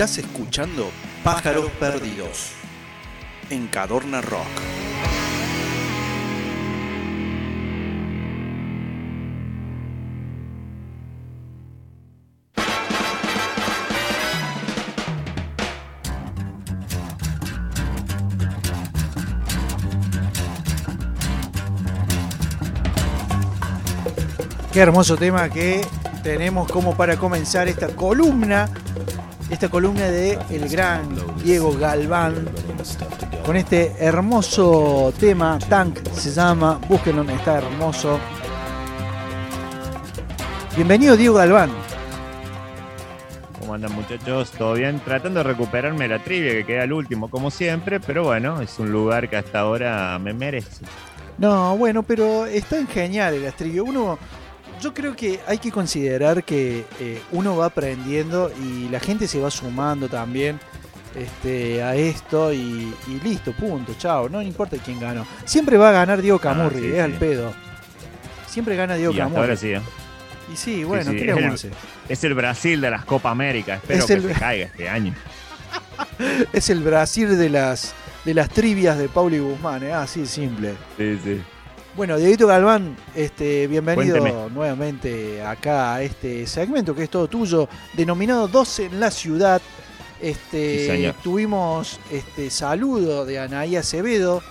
Estás escuchando Pájaros Perdidos en Cadorna Rock. Qué hermoso tema que tenemos como para comenzar esta columna, esta columna de el gran Diego Galván, con este hermoso tema, Tank se llama, búsquenlo, está hermoso. Bienvenido Diego Galván. ¿Cómo andan muchachos? ¿Todo bien? Tratando de recuperarme la trivia que queda al último, como siempre, pero bueno, es un lugar que hasta ahora me merece. No, bueno, pero está genial el astrillo. Uno, yo creo que hay que considerar que eh, uno va aprendiendo y la gente se va sumando también este, a esto y, y listo, punto, chao. No importa quién ganó. Siempre va a ganar Diego Camurri, sí, es al pedo. Siempre gana Diego y hasta Camurri. ahora sí, ¿eh? Y sí, bueno, ¿qué le es vamos a el- hacer? Es el Brasil de las Copa América. Espero Es que el- se caiga este año. Es el Brasil de las, de las trivias de Pauli Guzmán, ¿eh? así de simple. Sí, sí. Bueno, Dieguito Galván, este, bienvenido Cuénteme. nuevamente acá a este segmento que es todo tuyo, denominado 12 en la ciudad. Este, Sí, tuvimos este saludo de Anaí Acevedo,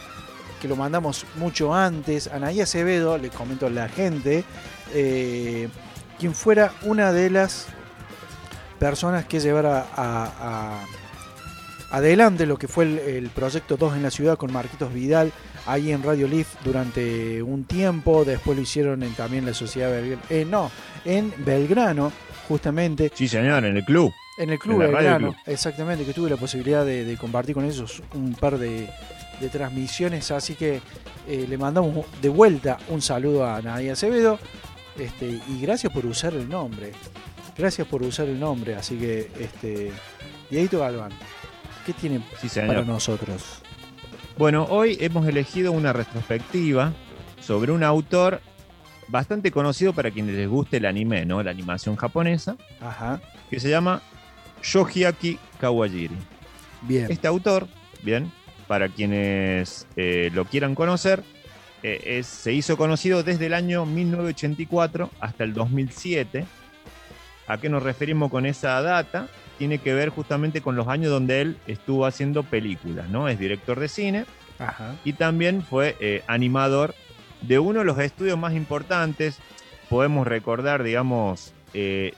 que lo mandamos mucho antes. Anaí Acevedo, le comento a la gente, eh, quien fuera una de las personas que llevara a, a- adelante lo que fue el, el proyecto 2 en la ciudad con Marquitos Vidal ahí en Radio Leaf durante un tiempo. Después lo hicieron en, también la Sociedad Belgrano. Eh, no, en Belgrano, justamente. Sí, señor, en el club. En el Club En Belgrano, Club. exactamente, que tuve la posibilidad de, de compartir con ellos un par de, de transmisiones. Así que eh, le mandamos de vuelta un saludo a Nadia Acevedo. Este, y gracias por usar el nombre. Gracias por usar el nombre. Así que, este, Dieguito Galván, ¿qué tiene Sí, para señor. nosotros? Bueno, hoy hemos elegido una retrospectiva sobre un autor bastante conocido para quienes les guste el anime, ¿no? La animación japonesa, Ajá, que se llama Yohiaki Kawajiri. bien. Este autor, bien, para quienes eh, lo quieran conocer, eh, es- se hizo conocido desde el año 1984 hasta el 2007. ¿A qué nos referimos con esa data? Tiene que ver justamente con los años donde él estuvo haciendo películas, ¿no? Es director de cine Ajá. y también fue eh, animador de uno de los estudios más importantes. Podemos recordar, digamos, eh,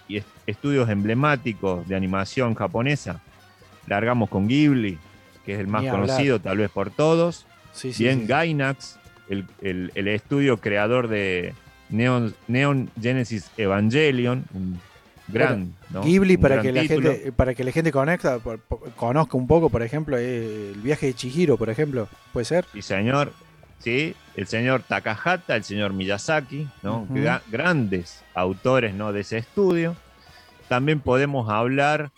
estudios emblemáticos de animación japonesa. Largamos con Ghibli, que es el más conocido tal vez por todos. Sí, sí, Bien, sí. Gainax, el, el- el estudio creador de Neon, Neon Genesis Evangelion, un gran, ¿no? Ghibli Un para gran que la título. gente para que la gente conecta por- por- conozca un poco por ejemplo eh, el viaje de Chihiro por ejemplo puede ser Sí, señor. Sí, el señor Takahata, el señor Miyazaki, ¿no? Gra- grandes autores ¿no? de ese estudio. También podemos hablar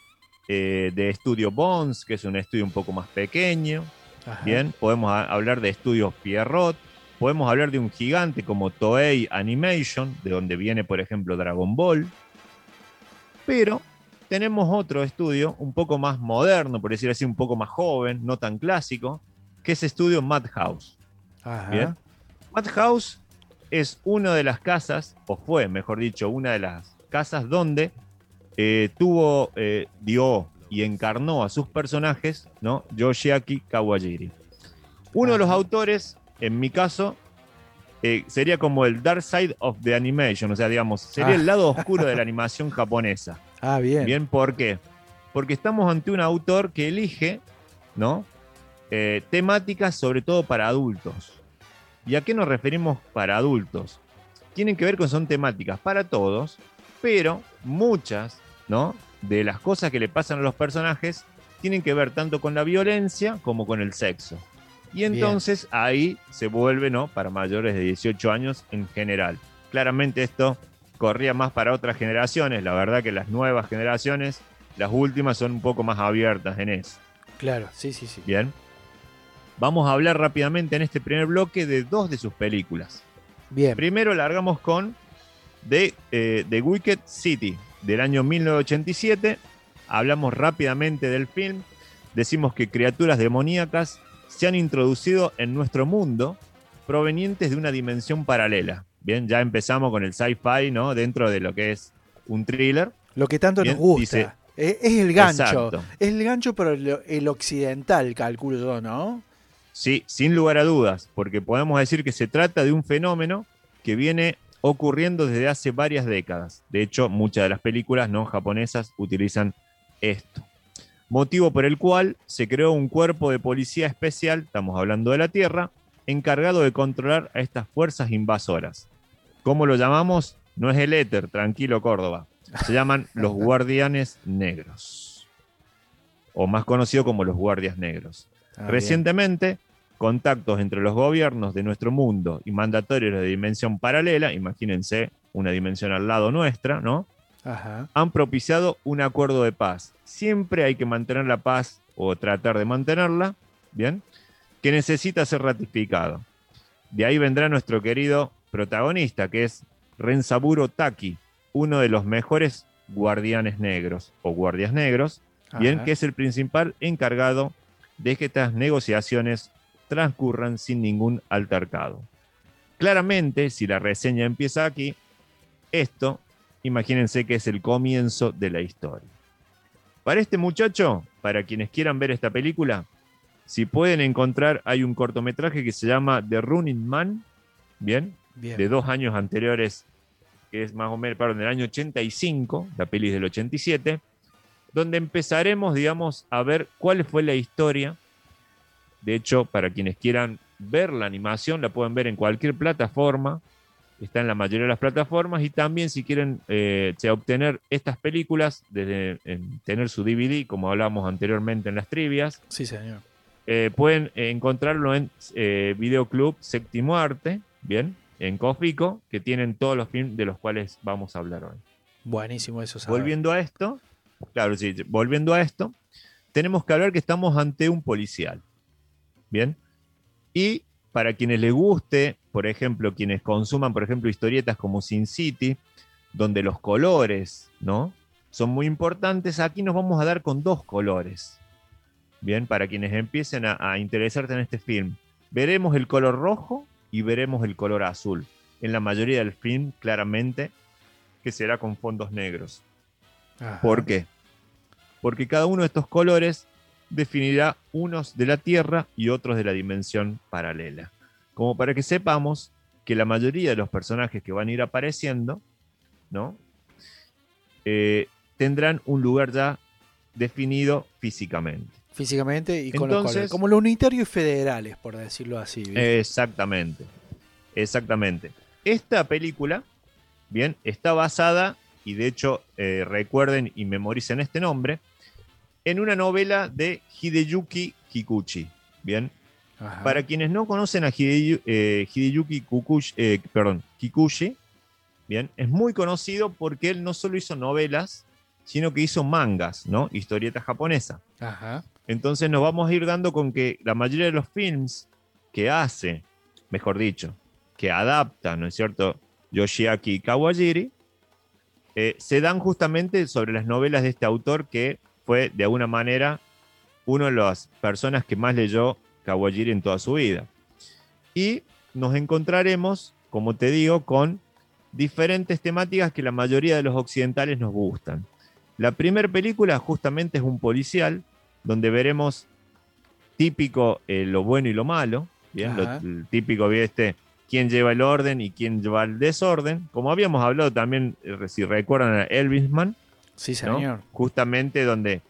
eh, de Estudio Bones, que es un estudio un poco más pequeño. Ajá. Bien, podemos hablar de Estudios Pierrot. Podemos hablar de un gigante como Toei Animation, de donde viene, por ejemplo, Dragon Ball. Pero tenemos otro estudio un poco más moderno, por decir así, un poco más joven, no tan clásico, que es Estudio Madhouse. Ajá. Bien. Madhouse es una de las casas, o fue, mejor dicho, una de las casas donde eh, tuvo, eh, dio y encarnó a sus personajes, ¿no? Yoshiaki Kawajiri. Uno de los autores, en mi caso, eh, sería como el Dark Side of the Animation, o sea, digamos, sería Ah. el lado oscuro de la animación japonesa. ah bien, Bien, ¿por qué? Porque estamos ante un autor que elige, ¿no? Eh, temáticas sobre todo para adultos. ¿Y a qué nos referimos para adultos? Tienen que ver con son temáticas para todos, pero muchas, ¿no? De las cosas que le pasan a los personajes tienen que ver tanto con la violencia como con el sexo. Y entonces ahí se vuelve, ¿no? Para mayores de 18 años en general. Claramente esto corría más para otras generaciones. La verdad que las nuevas generaciones, las últimas, son un poco más abiertas en eso. claro sí sí sí Bien. Vamos a hablar rápidamente en este primer bloque de dos de sus películas. bien Primero largamos con The, eh, The Wicked City, del año 1987. hablamos rápidamente del film, decimos que criaturas demoníacas se han introducido en nuestro mundo provenientes de una dimensión paralela. Bien, ya empezamos con el sci-fi, ¿no? Dentro de lo que es un thriller. Lo que tanto Bien, nos gusta. dice- es, el gancho. Exacto. Es el gancho, pero el, el occidental, calculo yo, ¿no? Sí, sin lugar a dudas, porque podemos decir que se trata de un fenómeno que viene ocurriendo desde hace varias décadas. De hecho, muchas de las películas no japonesas utilizan esto. Motivo por el cual se creó un cuerpo de policía especial, estamos hablando de la Tierra, encargado de controlar a estas fuerzas invasoras. ¿Cómo lo llamamos? No es el éter, tranquilo Córdoba. Se llaman los guardianes negros. O más conocido como los guardias negros. Ah, bien. Recientemente, contactos entre los gobiernos de nuestro mundo y mandatorios de dimensión paralela, imagínense una dimensión al lado nuestra, ¿no? Ajá. Han propiciado un acuerdo de paz. Siempre hay que mantener la paz o tratar de mantenerla, ¿bien? Que necesita ser ratificado. De ahí vendrá nuestro querido protagonista, que es Renzaburo Taki, uno de los mejores guardianes negros o guardias negros, bien, Ajá. que es el principal encargado de que estas negociaciones transcurran sin ningún altercado. Claramente, si la reseña empieza aquí, esto, imagínense que es el comienzo de la historia. Para este muchacho, para quienes quieran ver esta película, si pueden encontrar, hay un cortometraje que se llama The Running Man, bien, Bien. de dos años anteriores, que es más o menos, perdón, del año 85, la peli es del 87, donde empezaremos, digamos, a ver cuál fue la historia. De hecho, para quienes quieran ver la animación, la pueden ver en cualquier plataforma, está en la mayoría de las plataformas, y también si quieren eh, obtener estas películas, desde en tener su DVD, como hablábamos anteriormente en las trivias, Sí, señor. eh, pueden encontrarlo en eh, Videoclub Séptimo Arte, bien, en Cofico, que tienen todos los films de los cuales vamos a hablar hoy. Buenísimo eso. saber. Volviendo a esto, claro, sí, volviendo a esto, tenemos que hablar que estamos ante un policial, bien, y para quienes les guste, por ejemplo, quienes consuman, por ejemplo, historietas como Sin City, donde los colores, ¿no? Son muy importantes, aquí nos vamos a dar con dos colores. Bien, para quienes empiecen a, a interesarse en este film, veremos el color rojo y veremos el color azul. En la mayoría del film, claramente, que será con fondos negros. Ajá. ¿Por qué? Porque cada uno de estos colores definirá unos de la Tierra y otros de la dimensión paralela. Como para que sepamos que la mayoría de los personajes que van a ir apareciendo, ¿no? Eh, tendrán un lugar ya definido físicamente. Físicamente y con los Entonces- colores. Como los unitarios y federales, por decirlo así. Eh, Exactamente. Exactamente. Esta película, bien, está basada, y de hecho eh, recuerden y memoricen este nombre, en una novela de Hideyuki Kikuchi. Bien, Ajá. para quienes no conocen a Hideyu- eh, Hideyuki Kukushi, eh, perdón, Kikuchi, bien, es muy conocido porque él no solo hizo novelas, sino que hizo mangas, ¿no? Historietas japonesas. Ajá. Entonces nos vamos a ir dando con que la mayoría de los films que hace, mejor dicho, que adapta, ¿no es cierto?, Yoshiaki Kawajiri, eh, se dan justamente sobre las novelas de este autor que fue de alguna manera una de las personas que más leyó Kawajiri en toda su vida. Y nos encontraremos, como te digo, con diferentes temáticas que la mayoría de los occidentales nos gustan. La primera película justamente es un policial, donde veremos típico eh, lo bueno y lo malo, ¿bien? Lo- Ajá. el típico, quién lleva el orden y quién lleva el desorden, como habíamos hablado también, eh, si recuerdan a Elvisman, Sí, ¿no? señor. justamente donde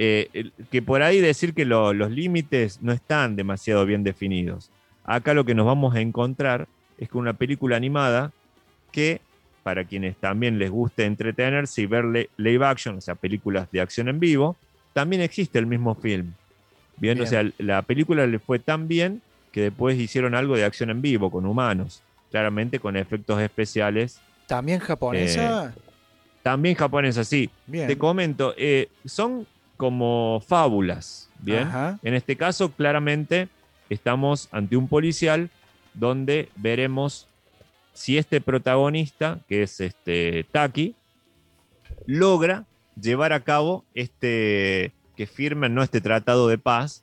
eh, que por ahí decir que lo- los límites no están demasiado bien definidos. Acá lo que nos vamos a encontrar es con una película animada que para quienes también les guste entretenerse y ver live action, o sea, películas de acción en vivo, también existe el mismo film. Bien, Bien. o sea, la película le fue tan bien que después hicieron algo de acción en vivo con humanos, claramente con efectos especiales. También japonesa. También japonesa, sí. Bien. Te comento, eh, son como fábulas, ¿bien? Ajá. En este caso, claramente, estamos ante un policial donde veremos si este protagonista, que es este Taki, logra llevar a cabo este, que firmen ¿no? este tratado de paz.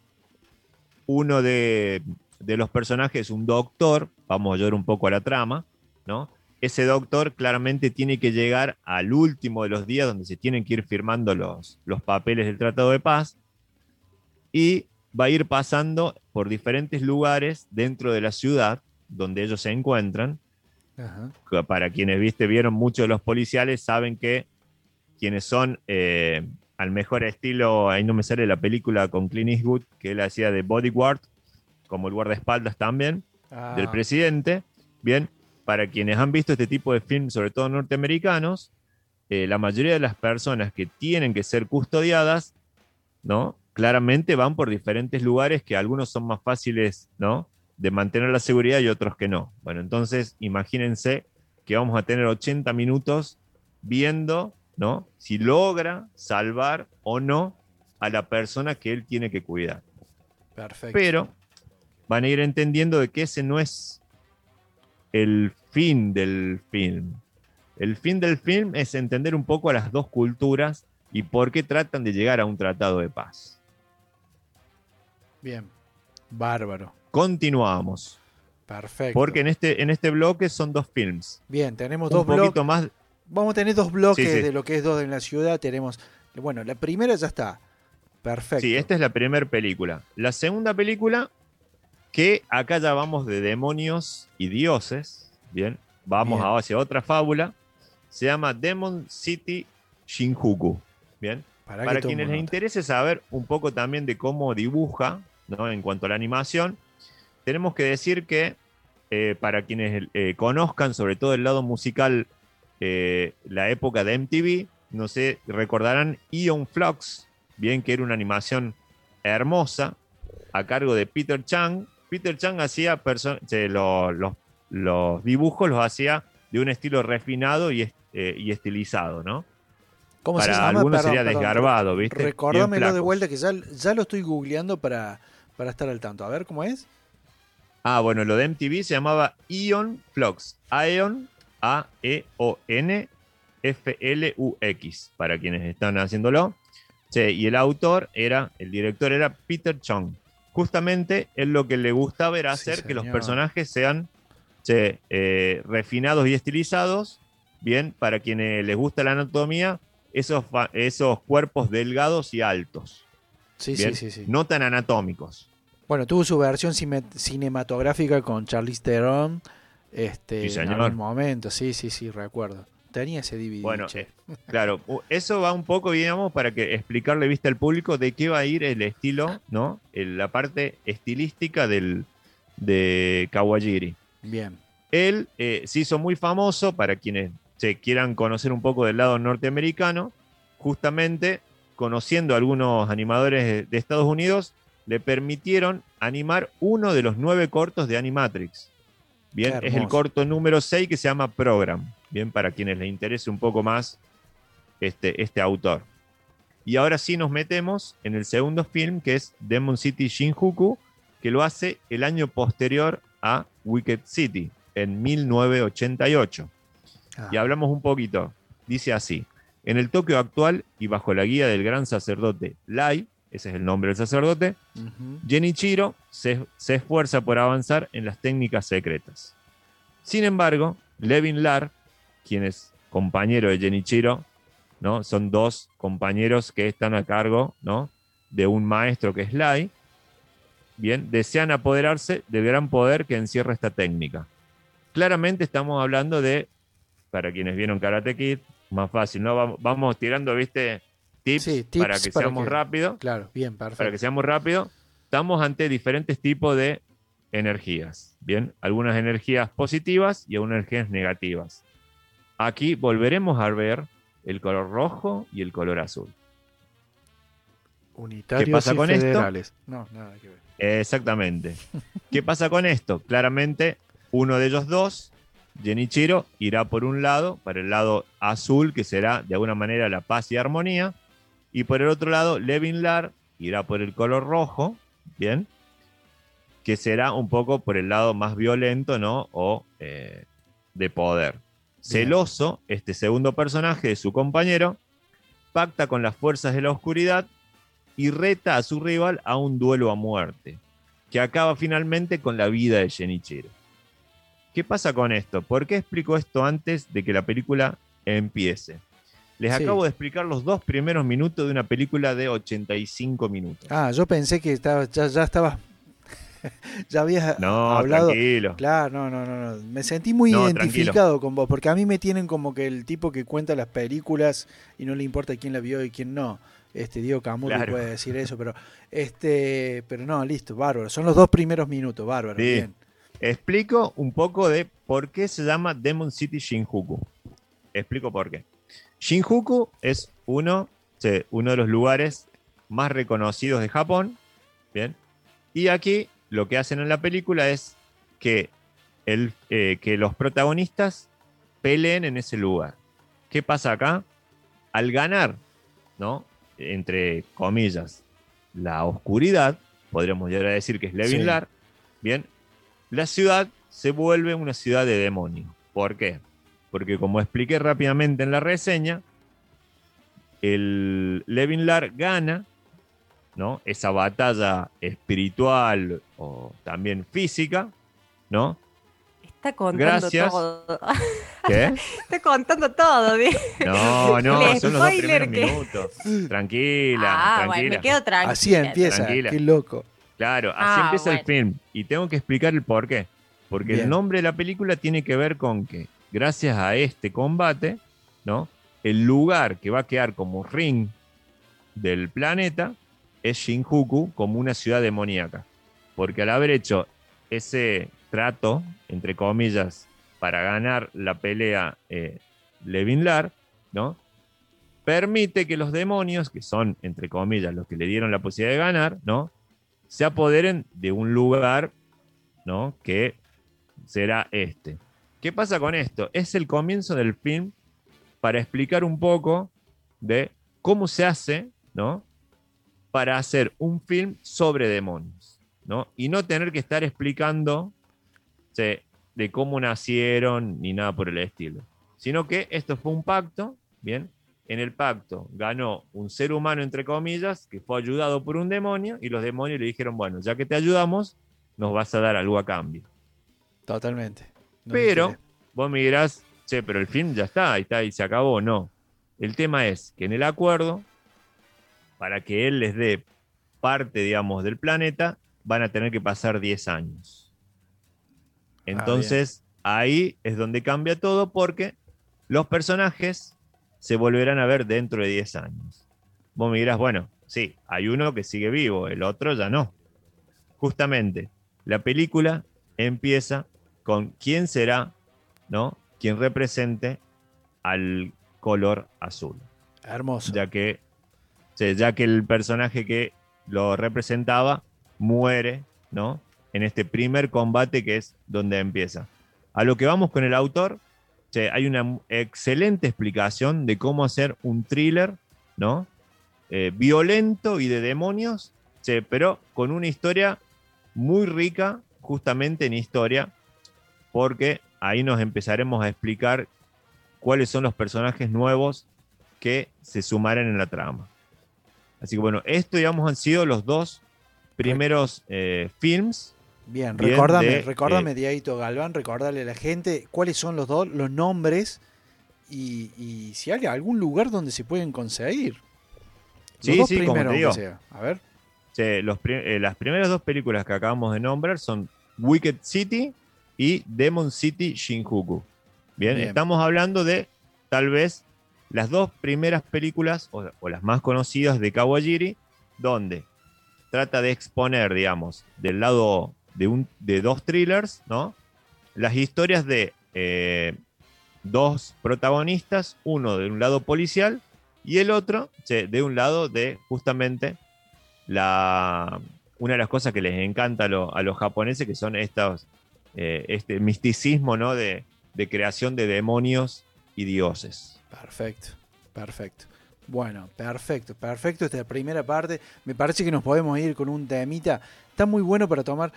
Uno de, de los personajes, un doctor, vamos a llevar un poco a la trama, ¿no? Ese doctor claramente tiene que llegar al último de los días donde se tienen que ir firmando los, los papeles del tratado de paz y va a ir pasando por diferentes lugares dentro de la ciudad donde ellos se encuentran. Ajá. Para quienes viste, vieron muchos de los policiales, saben que quienes son eh, al mejor estilo, ahí no me sale la película con Clint Eastwood, que él hacía de bodyguard, como el guardaespaldas también, Ah, del presidente. Bien, para quienes han visto este tipo de films, sobre todo norteamericanos, eh, la mayoría de las personas que tienen que ser custodiadas, ¿no? Claramente van por diferentes lugares que algunos son más fáciles, ¿no? De mantener la seguridad y otros que no. Bueno, entonces imagínense que vamos a tener 80 minutos viendo, ¿no? Si logra salvar o no a la persona que él tiene que cuidar Perfecto. pero van a ir entendiendo de que ese no es el fin del film. El fin del film es entender un poco a las dos culturas y por qué tratan de llegar a un tratado de paz. Bien. Bárbaro. Continuamos, Perfecto. porque en este, en este bloque son dos films. Bien, tenemos Un dos bloques. más, Vamos a tener dos bloques Sí, sí. de lo que es dos en la ciudad. Tenemos. Bueno, la primera ya está. Perfecto. Sí, esta es la primera película. La segunda película, que acá ya vamos de demonios y dioses, bien, vamos Bien. hacia otra fábula, se llama Demon City Shinjuku, bien. Para, quienes les interese saber un poco también de cómo dibuja, ¿no? En cuanto a la animación, tenemos que decir que eh, para quienes eh, conozcan sobre todo el lado musical, eh, la época de MTV, no sé, recordarán Ion Flux, bien que era una animación hermosa, a cargo de Peter Chang. Peter Chang hacía los- los dibujos, los hacía de un estilo refinado y, eh, y estilizado, ¿no? ¿Cómo se Para llama? algunos Perdón, sería perdón. desgarbado, ¿viste? Recordámelo de vuelta que ya, ya lo estoy googleando para, para estar al tanto. A ver cómo es. Ah, bueno, lo de MTV se llamaba Ion Flux. Aeon, A-E-O-N, F-L-U-X, para quienes están haciéndolo. Che, y el autor era, el director era Peter Chung. Justamente él lo que le gustaba era Sí, hacer que los personajes sean che, eh, refinados y estilizados. Bien, para quienes les gusta la anatomía, esos, esos cuerpos delgados y altos. Sí, sí, sí, sí. no tan anatómicos. Bueno, tuvo su versión cine- cinematográfica con Charlize Theron. Este, Sí, en algún momento. Sí, sí, sí, recuerdo. Tenía ese DVD. Bueno, che. Claro, eso va un poco, digamos, para que explicarle vista al público de qué va a ir el estilo, ¿no? El- la parte estilística del, de Kawajiri. Bien. Él eh, se hizo muy famoso para quienes se quieran conocer un poco del lado norteamericano, justamente conociendo a algunos animadores de, Estados Unidos, le permitieron animar uno de los nueve cortos de Animatrix. Bien, es el corto número 6 que se llama Program. Bien, para quienes les interese un poco más este, este autor. Y ahora sí nos metemos en el segundo film, que es Demon City Shinjuku, que lo hace el año posterior a Wicked City, en 1988. Ah, Y hablamos un poquito. Dice así: En el Tokio actual y bajo la guía del gran sacerdote Lai, ese es el nombre del sacerdote, ujú. Genichiro se, se esfuerza por avanzar en las técnicas secretas. Sin embargo, Levin Lar, quien es compañero de Genichiro, ¿no? son dos compañeros que están a cargo ¿no? de un maestro que es Lai, bien, desean apoderarse del gran poder que encierra esta técnica. Claramente estamos hablando de, para quienes vieron Karate Kid, más fácil, ¿no? Vamos, vamos tirando, ¿viste? Tips, Sí, tips para que para seamos que- rápidos Claro, bien, para que perfecto. seamos rápido, estamos ante diferentes tipos de energías. Bien, algunas energías positivas y algunas energías negativas. Aquí volveremos a ver el color rojo y el color azul. Unitarios ¿Qué pasa y con esto? federales. No, nada que ver. Exactamente. ¿Qué pasa con esto? Claramente, uno de ellos dos, Genichiro, irá por un lado, para el lado azul, que será de alguna manera la paz y armonía, y por el otro lado, Levin Lar irá por el color rojo, ¿bien? Que será un poco por el lado más violento, ¿no? O eh, de poder. Celoso, este segundo personaje de su compañero, pacta con las fuerzas de la oscuridad y reta a su rival a un duelo a muerte, que acaba finalmente con la vida de Genichiro. ¿Qué pasa con esto? ¿Por qué explico esto antes de que la película empiece? Les Sí. acabo de explicar los dos primeros minutos de una película de 85 minutos. Ah, yo pensé que estaba, ya, ya estabas. ya habías no, hablado. tranquilo. Claro, no, no, no, no. Me sentí muy No, identificado con vos, porque a mí me tienen como que el tipo que cuenta las películas y no le importa quién la vio y quién no. Este Diego Claro. puede decir eso, pero este, pero no, listo, bárbaro. Son los dos primeros minutos, bárbaro. Sí. Bien. Explico un poco de por qué se llama Demon City Shinjuku. Explico por qué. Shinjuku es uno, uno de los lugares más reconocidos de Japón. Bien. Y aquí lo que hacen en la película es que, el, eh, que los protagonistas peleen en ese lugar. ¿Qué pasa acá? Al ganar, ¿no? Entre comillas, la oscuridad, podríamos llegar a decir que es Levin Sí. Bien, la ciudad se vuelve una ciudad de demonios. ¿Por qué? Porque como expliqué rápidamente en la reseña, el Levin Lar gana ¿no? esa batalla espiritual o también física, ¿no? Está contando Gracias. todo. ¿Qué? Está contando todo. No, no, El son los dos primeros que- minutos. Tranquila, ah, bueno, tranquila. me quedo tranquila. Así empieza, Tranquila. qué loco. Claro, así Ah, empieza el bueno. film. Y tengo que explicar el por qué. Porque Bien. el nombre de la película tiene que ver con que, gracias a este combate, ¿no? El lugar que va a quedar como ring del planeta es Shinjuku como una ciudad demoníaca. Porque al haber hecho ese trato, entre comillas, para ganar la pelea eh, Levin Lar, ¿no? Permite que los demonios, que son, entre comillas, los que le dieron la posibilidad de ganar, ¿no? Se apoderen de un lugar, ¿no? Que será este. ¿Qué pasa con esto? Es el comienzo del film para explicar un poco de cómo se hace, ¿no? Para hacer un film sobre demonios, ¿no? Y no tener que estar explicando sí, de cómo nacieron ni nada por el estilo. Sino que esto fue un pacto, ¿bien? En el pacto ganó un ser humano, entre comillas, que fue ayudado por un demonio, y los demonios le dijeron, bueno, ya que te ayudamos, nos vas a dar algo a cambio. Totalmente. No Pero vos me dirás, che, pero el film ya está, ahí está, y se acabó. No. El tema es que en el acuerdo, para que él les dé parte, digamos, del planeta, van a tener que pasar 10 años. Entonces, ahí es donde cambia todo porque los personajes se volverán a ver dentro de 10 años. Vos me dirás, bueno, sí, hay uno que sigue vivo, el otro ya no. Justamente, la película empieza con quién será, ¿no? Quien represente al color azul. Hermoso. Ya que, ya que el personaje que lo representaba muere, ¿no? En este primer combate que es donde empieza. A lo que vamos con el autor, hay una excelente explicación de cómo hacer un thriller, ¿no? Eh, violento y de demonios, che, pero con una historia muy rica, justamente en historia, porque ahí nos empezaremos a explicar cuáles son los personajes nuevos que se sumarán en la trama. Así que bueno, esto digamos han sido los dos primeros eh, films. Bien, Bien, recordame, de, recordame, eh, Diaguito Galván, recordarle a la gente cuáles son los dos, los nombres y, y si hay algún lugar donde se pueden conseguir. Los Sí, dos sí, como primeros, te digo. aunque sea. A ver. Los pri- eh, las primeras dos películas que acabamos de nombrar son Wicked City y Demon City Shinjuku. Bien, Bien. estamos hablando de tal vez las dos primeras películas o, las más conocidas de Kawajiri, donde trata de exponer, digamos, del lado de, un, de dos thrillers, ¿no? Las historias de eh, dos protagonistas, uno de un lado policial y el otro de un lado de justamente la, una de las cosas que les encanta a, lo- a los japoneses, que son estos, eh, este misticismo ¿no? de creación de demonios y dioses. Perfecto, perfecto. Bueno, perfecto, perfecto esta primera parte. Me parece que nos podemos ir con un temita. Está muy bueno para tomar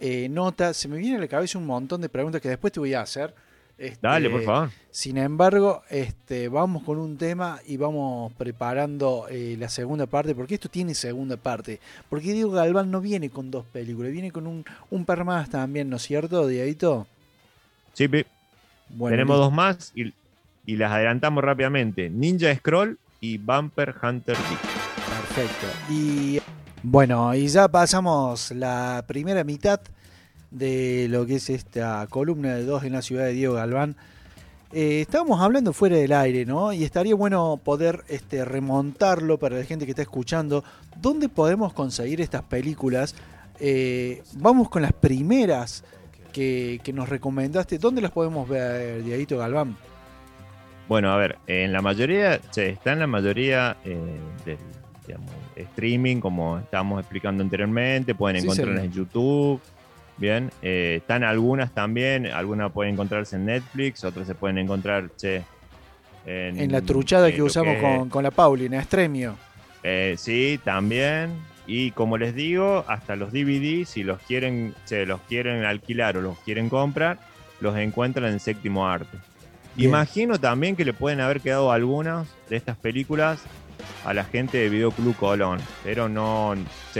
eh, nota. Se me viene a la cabeza un montón de preguntas que después te voy a hacer. Este, Dale, por favor. Sin embargo, este, vamos con un tema y vamos preparando eh, la segunda parte, porque esto tiene segunda parte. Porque Diego Galván no viene con dos películas, viene con un, un par más también, ¿no es cierto, Dieguito? Sí. Bueno, tenemos dos más y, y las adelantamos rápidamente. Ninja Scroll y Bumper Hunter D. Perfecto. Y bueno, y ya pasamos la primera mitad de lo que es esta columna de dos en la ciudad de Diego Galván. Eh, estábamos hablando fuera del aire, ¿no? Y estaría bueno poder este, remontarlo para la gente que está escuchando. ¿Dónde podemos conseguir estas películas? Eh, vamos con las primeras que, que nos recomendaste. ¿Dónde las podemos ver, Dieguito Galván? Bueno, a ver, en la mayoría, se está en la mayoría eh, del digamos, streaming, como estábamos explicando anteriormente, pueden Sí, encontrarlas en YouTube. Bien, eh, están algunas también, algunas pueden encontrarse en Netflix, otras se pueden encontrar che, en, En la truchada en que usamos que- con, con la Paulina, Estremio. Eh, sí, también. Y como les digo, hasta los DVD, si los quieren, se los quieren alquilar o los quieren comprar, los encuentran en séptimo arte. Bien. Imagino también que le pueden haber quedado algunas de estas películas a la gente de Videoclub Colón, pero no,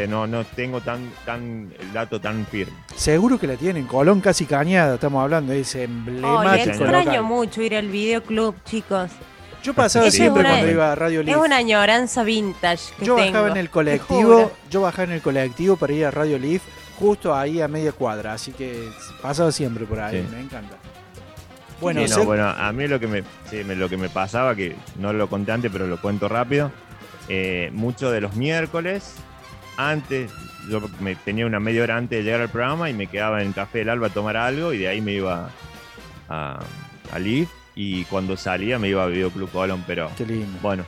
no, no tengo tan, tan el dato tan firme. Seguro que la tienen. Colón casi cañada, estamos hablando, es Oye, emblemático. señor. extraño local. mucho ir al videoclub, chicos. Yo pasaba es siempre una- cuando iba a Radio Es Leaf. una añoranza vintage que Yo tengo. bajaba en el colectivo, yo bajaba en el colectivo para ir a Radio Leaf, justo ahí a media cuadra, así que pasaba siempre por ahí, Sí. me encanta. Bueno, Sí, no, se- bueno, a mí lo que me, sí, me- lo que me pasaba, que no lo conté antes, pero lo cuento rápido, eh, mucho de los miércoles, antes, yo me tenía una media hora antes de llegar al programa y me quedaba en el Café del Alba a tomar algo y de ahí me iba a, a Leaf y cuando salía me iba a Videoclub Colón, pero qué lindo. bueno,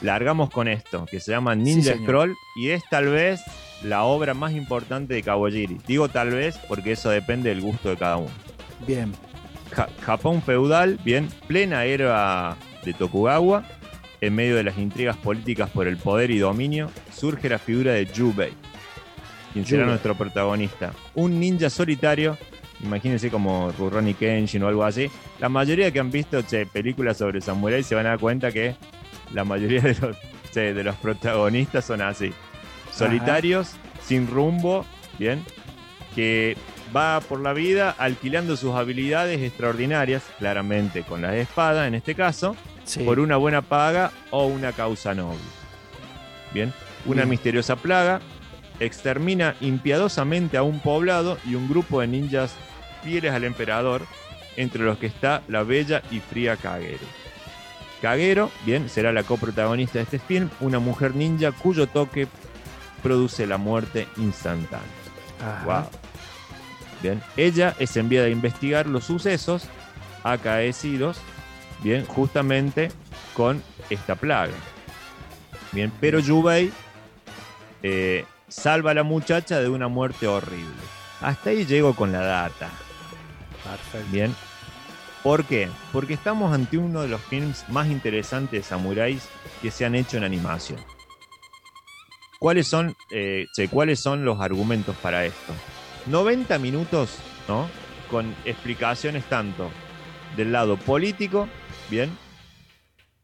largamos con esto, que se llama Ninja. Scroll y es tal vez la obra más importante de Kawajiri. Digo tal vez porque eso depende del gusto de cada uno. Bien, Japón feudal, bien, plena era de Tokugawa, en medio de las intrigas políticas por el poder y dominio, surge la figura de Jubei, quien será Jubei. nuestro protagonista. Un ninja solitario, imagínense como Rurouni Kenshin o algo así. La mayoría que han visto che, películas sobre samuráis se van a dar cuenta que la mayoría de los, che, de los protagonistas son así. Solitarios, sin rumbo, bien, que va por la vida alquilando sus habilidades extraordinarias, claramente con la espada en este caso, sí. por una buena paga o una causa noble. Bien, una Bien. misteriosa plaga extermina impiadosamente a un poblado y un grupo de ninjas fieles al emperador, entre los que está la bella y fría Kagero. Kagero, bien, será la coprotagonista de este film, una mujer ninja cuyo toque produce la muerte instantánea. Wow. Bien, ella es enviada a investigar los sucesos acaecidos, bien, justamente con esta plaga. Bien, pero Yubei eh, salva a la muchacha de una muerte horrible. Hasta ahí llego con la data. Perfecto. Bien. ¿Por qué? Porque estamos ante uno de los films más interesantes de samuráis que se han hecho en animación. ¿Cuáles son, eh, che, ¿Cuáles son los argumentos para esto? 90 minutos, ¿no? Con explicaciones tanto del lado político, ¿bien?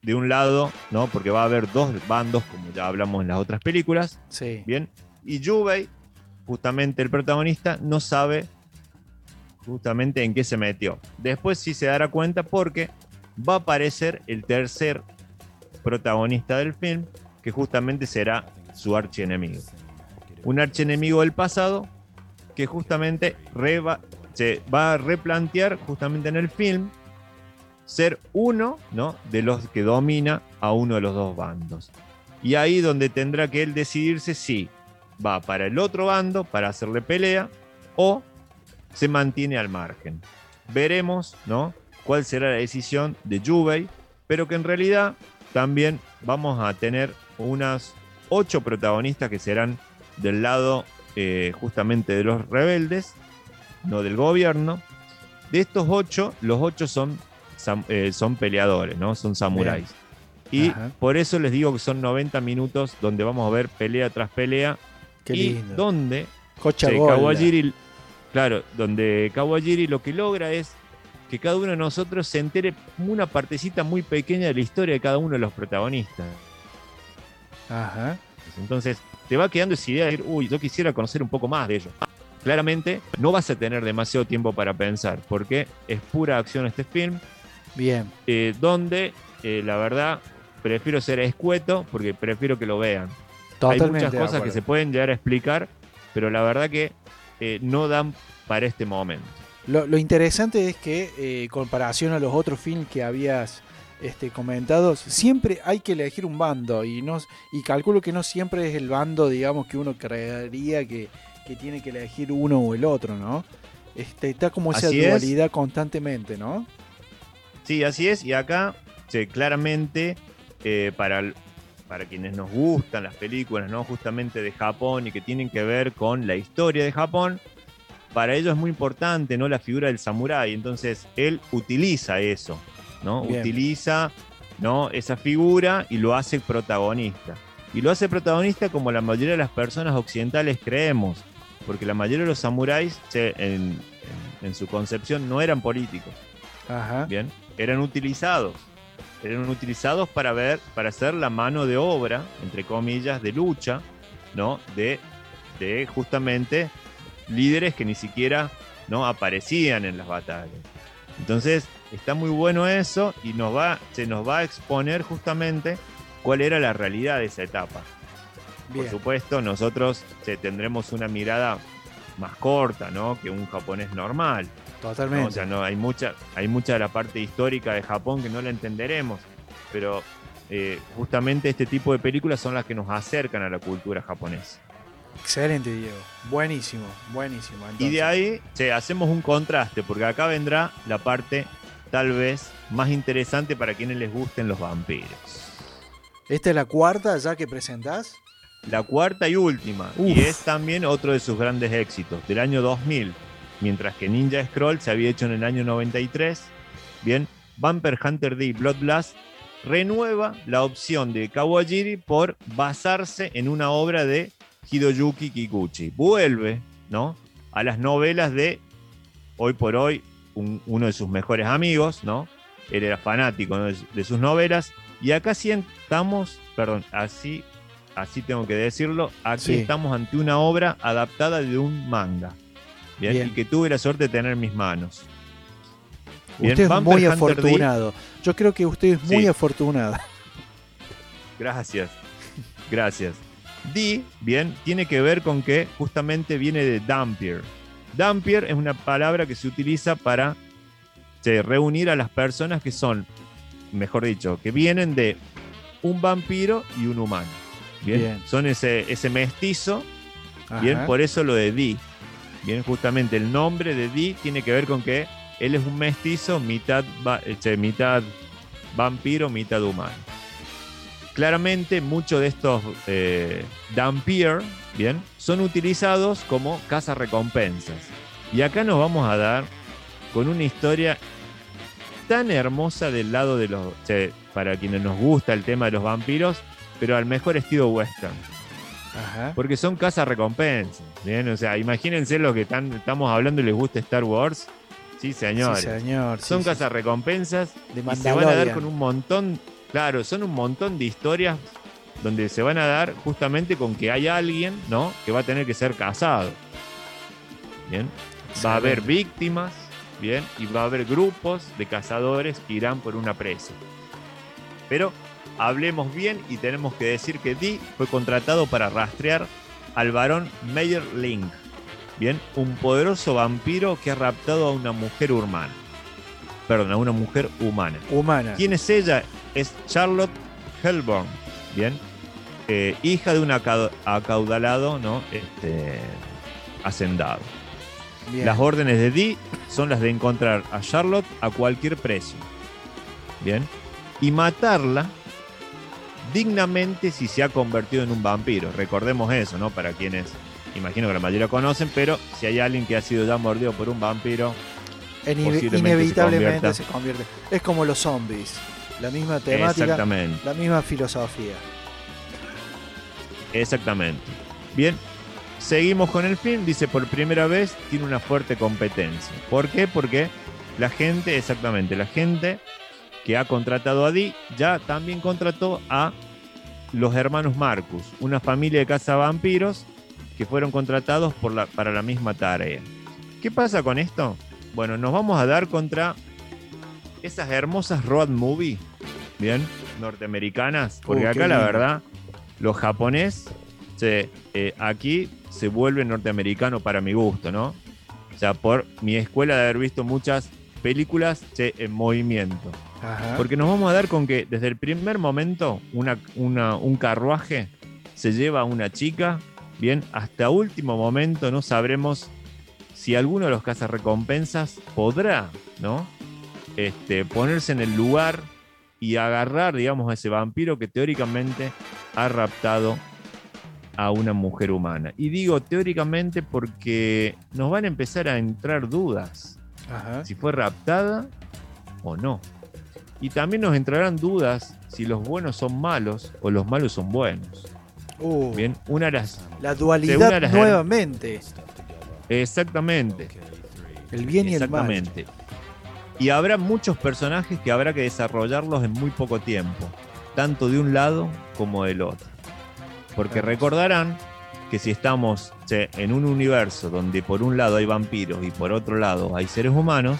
De un lado, ¿no? Porque va a haber dos bandos, como ya hablamos en las otras películas, Sí. Bien. Y Jubei, justamente el protagonista, no sabe justamente en qué se metió. Después sí se dará cuenta porque va a aparecer el tercer protagonista del film, que justamente será su archienemigo. Un archienemigo del pasado que justamente se va a replantear justamente en el film ser uno ¿no? de los que domina a uno de los dos bandos. Y ahí donde tendrá que él decidirse si va para el otro bando para hacerle pelea o se mantiene al margen. Veremos, ¿no? Cuál será la decisión de Jubei, pero que en realidad también vamos a tener unas ocho protagonistas que serán del lado eh, justamente de los rebeldes, no del gobierno. De estos ocho, los ocho son, eh, son peleadores, ¿no? Son samuráis. Y Ajá. por eso les digo que son 90 minutos donde vamos a ver pelea tras pelea Qué y lindo. donde. Kawajiri, claro, donde Kawajiri lo que logra es que cada uno de nosotros se entere una partecita muy pequeña de la historia de cada uno de los protagonistas. Ajá. Entonces, te va quedando esa idea de decir, uy, yo quisiera conocer un poco más de ellos. Claramente, no vas a tener demasiado tiempo para pensar, porque es pura acción este film, Bien. eh, donde, eh, la verdad, prefiero ser escueto, porque prefiero que lo vean. Totalmente. Hay muchas cosas que se pueden llegar a explicar, pero la verdad que eh, no dan para este momento. Lo, lo interesante es que, en comparación a los otros films que habías este, comentado, siempre hay que elegir un bando y no y calculo que no siempre es el bando, digamos, que uno creería que, que tiene que elegir uno o el otro, ¿no? Este, está como esa Así es. dualidad constantemente, ¿no? Sí, así es. Y acá, sí, claramente, eh, para, para quienes nos gustan las películas, ¿no? Justamente de Japón y que tienen que ver con la historia de Japón, para ellos es muy importante, ¿no? La figura del samurái. Entonces, él utiliza eso, ¿no? Bien. Utiliza, ¿no? Esa figura y lo hace protagonista. Y lo hace protagonista como la mayoría de las personas occidentales creemos, porque la mayoría de los samuráis, en, en- en su concepción, no eran políticos. Ajá. Bien, eran utilizados. Eran utilizados para ver, para hacer la mano de obra, entre comillas, de lucha, ¿no? De, de justamente líderes que ni siquiera no aparecían en las batallas. Entonces, está muy bueno eso y nos va, se nos va a exponer justamente cuál era la realidad de esa etapa. Bien. Por supuesto, nosotros tendremos una mirada más corta, ¿no? Que un japonés normal. Totalmente. ¿no? O sea, no, hay mucha, hay mucha de la parte histórica de Japón que no la entenderemos, pero eh, justamente este tipo de películas son las que nos acercan a la cultura japonesa. Excelente, Diego. Buenísimo, buenísimo. Y de ahí che, hacemos un contraste, porque acá vendrá la parte tal vez más interesante para quienes les gusten los vampiros. ¿Esta es la cuarta ya que presentás? La cuarta y última, Uf. y es también otro de sus grandes éxitos, del año 2000, mientras que Ninja Scroll se había hecho en el año 93. Bien, Vampire Hunter D Blood Blast renueva la opción de Kawajiri por basarse en una obra de Hidoyuki Kikuchi. Vuelve, ¿no? A las novelas de, hoy por hoy, un- uno de sus mejores amigos, ¿no? Él era fanático ¿no? de, de sus novelas. Y acá sí estamos, perdón, así, así tengo que decirlo, aquí Sí. estamos ante una obra adaptada de un manga. Bien, Bien. y que tuve la suerte de tener en mis manos. Bien, usted es muy Hunter D. afortunado. Yo creo que usted es muy Sí. afortunado. Gracias. Gracias. D, bien, tiene que ver con que justamente viene de Dampier. Dampier es una palabra que se utiliza para che, reunir a las personas que son, mejor dicho, que vienen de un vampiro y un humano. Bien, Bien. son ese, ese mestizo. Ajá. Bien, por eso lo de D. Bien, justamente el nombre de D tiene que ver con que él es un mestizo, mitad, che, mitad vampiro, mitad humano. Claramente, muchos de estos eh, Dampier, bien, son utilizados como recompensas. Y acá nos vamos a dar con una historia tan hermosa del lado de los. para quienes nos gusta el tema de los vampiros, pero al mejor estilo western. Ajá. Porque son casas recompensas. Bien, o sea, imagínense lo que tan- estamos hablando y les gusta Star Wars. Sí, señores. Sí, señor. son sí, casas recompensas De y se van a dar con un montón. Claro, son un montón de historias donde se van a dar justamente con que hay alguien, ¿no? Que va a tener que ser casado. Bien. Va a haber víctimas, bien, y va a haber grupos de cazadores que irán por una presa. Pero hablemos bien y tenemos que decir que Dee fue contratado para rastrear al varón Meyer Link, bien, un poderoso vampiro que ha raptado a una mujer humana. Perdón, a una mujer humana. Humana. ¿Quién es ella? Es Charlotte Hellborn, bien, eh, hija de un acau- acaudalado, ¿no? Este, hacendado. Bien. Las órdenes de Dee son las de encontrar a Charlotte a cualquier precio. Bien. Y matarla dignamente si se ha convertido en un vampiro. Recordemos eso, ¿no? Para quienes, imagino que la mayoría conocen, pero si hay alguien que ha sido ya mordido por un vampiro, En- inevitablemente se se convierte. Es como los zombies. La misma temática, exactamente. la misma filosofía. Exactamente. Bien, seguimos con el film. Dice, por primera vez tiene una fuerte competencia. ¿Por qué? Porque La gente, exactamente, la gente que ha contratado a Dee ya también contrató a los hermanos Marcus, una familia de cazavampiros que fueron contratados por la- para la misma tarea. ¿Qué pasa con esto? Bueno, nos vamos a dar contra esas hermosas road movie, bien, norteamericanas, porque Uh, acá la verdad, los japonés, se, eh, aquí se vuelve norteamericano para mi gusto, ¿no? O sea, por mi escuela de haber visto muchas películas che, en movimiento. Ajá. Porque nos vamos a dar con que desde el primer momento una, una- un carruaje se lleva a una chica, bien, hasta último momento no sabremos si alguno de los cazarrecompensas podrá, ¿no? Este, ponerse en el lugar y agarrar, digamos, a ese vampiro que teóricamente ha raptado a una mujer humana. Y digo teóricamente porque nos van a empezar a entrar dudas Ajá. si fue raptada o no. Y también nos entrarán dudas si los buenos son malos o los malos son buenos. Uh, Bien, una de las. la dualidad de las- nuevamente. Exactamente, El bien y el mal. exactamente. Y habrá muchos personajes que habrá que desarrollarlos en muy poco tiempo, tanto de un lado como del otro. Porque recordarán que si estamos che, en un universo donde por un lado hay vampiros y por otro lado hay seres humanos,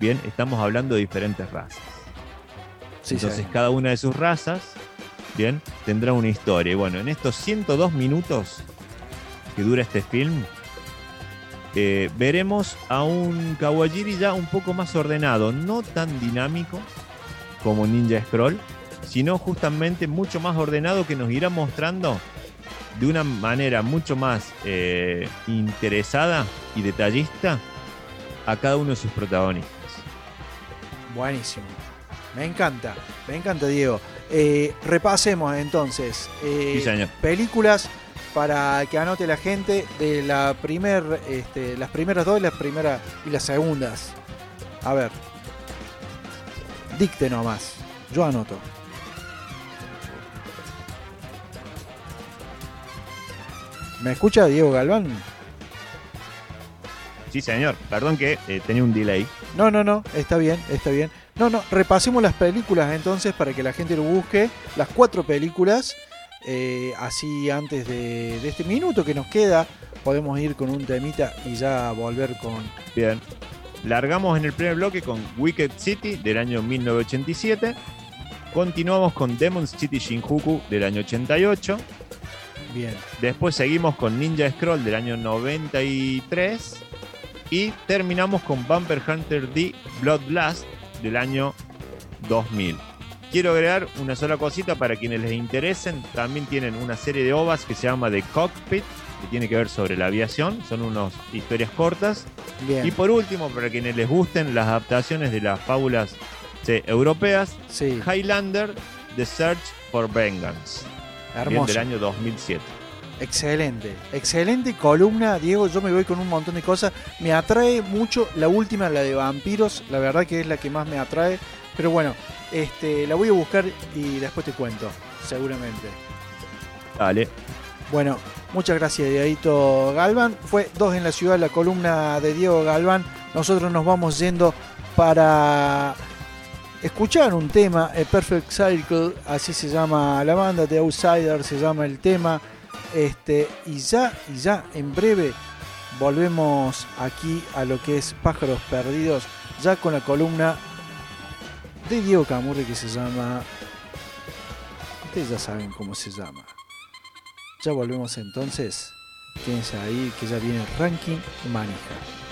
bien, estamos hablando de diferentes razas. Sí, Entonces cada una de sus razas, bien, tendrá una historia. Y bueno, en estos 102 minutos que dura este film, eh, veremos a un Kawajiri ya un poco más ordenado, no tan dinámico como Ninja Scroll, sino justamente mucho más ordenado que nos irá mostrando de una manera mucho más eh, interesada y detallista a cada uno de sus protagonistas. Buenísimo. Me encanta, me encanta, Diego. Eh, repasemos entonces. Sí, películas para que anote la gente de la primer, este, las primeras dos y las primeras y las segundas. A ver. Dicte nomás. Yo anoto. ¿Me escucha Diego Galván? Sí, señor. Perdón que eh, tenía un delay. No, no, no, está bien, está bien. No, no, repasemos las películas entonces para que la gente lo busque. Las cuatro películas. Eh, así antes de, de este minuto que nos queda, podemos ir con un temita y ya volver con. Bien. Largamos en el primer bloque con Wicked City del año 1987. Continuamos con Demon's City Shinjuku del año 88. Bien. Después seguimos con Ninja Scroll del año 93. Y terminamos con Bumper Hunter D Blood Blast del año 2000. Quiero agregar una sola cosita para quienes les interesen. También tienen una serie de ovas que se llama The Cockpit, que tiene que ver sobre la aviación. Son unas historias cortas. Bien. Y por último, para quienes les gusten las adaptaciones de las fábulas sí, europeas, Sí, Highlander, The Search for Vengeance, hermoso. del año 2007. Excelente, excelente columna, Diego. Yo me voy con un montón de cosas. Me atrae mucho la última, la de vampiros. La verdad que es la que más me atrae. Pero bueno, este, la voy a buscar y después te cuento, seguramente. Dale, Bueno, muchas gracias, Dieguito Galván. Fue dos en la ciudad, la columna de Diego Galván. Nosotros nos vamos yendo para escuchar un tema, A Perfect Circle, así se llama la banda, The Outsider se llama el tema. Este, y ya, y ya, en breve volvemos aquí a lo que es Pájaros Perdidos, ya con la columna de Diego Camurri que se llama. Ustedes ya saben cómo se llama. Ya volvemos entonces. Quédense ahí que ya viene ranking manija.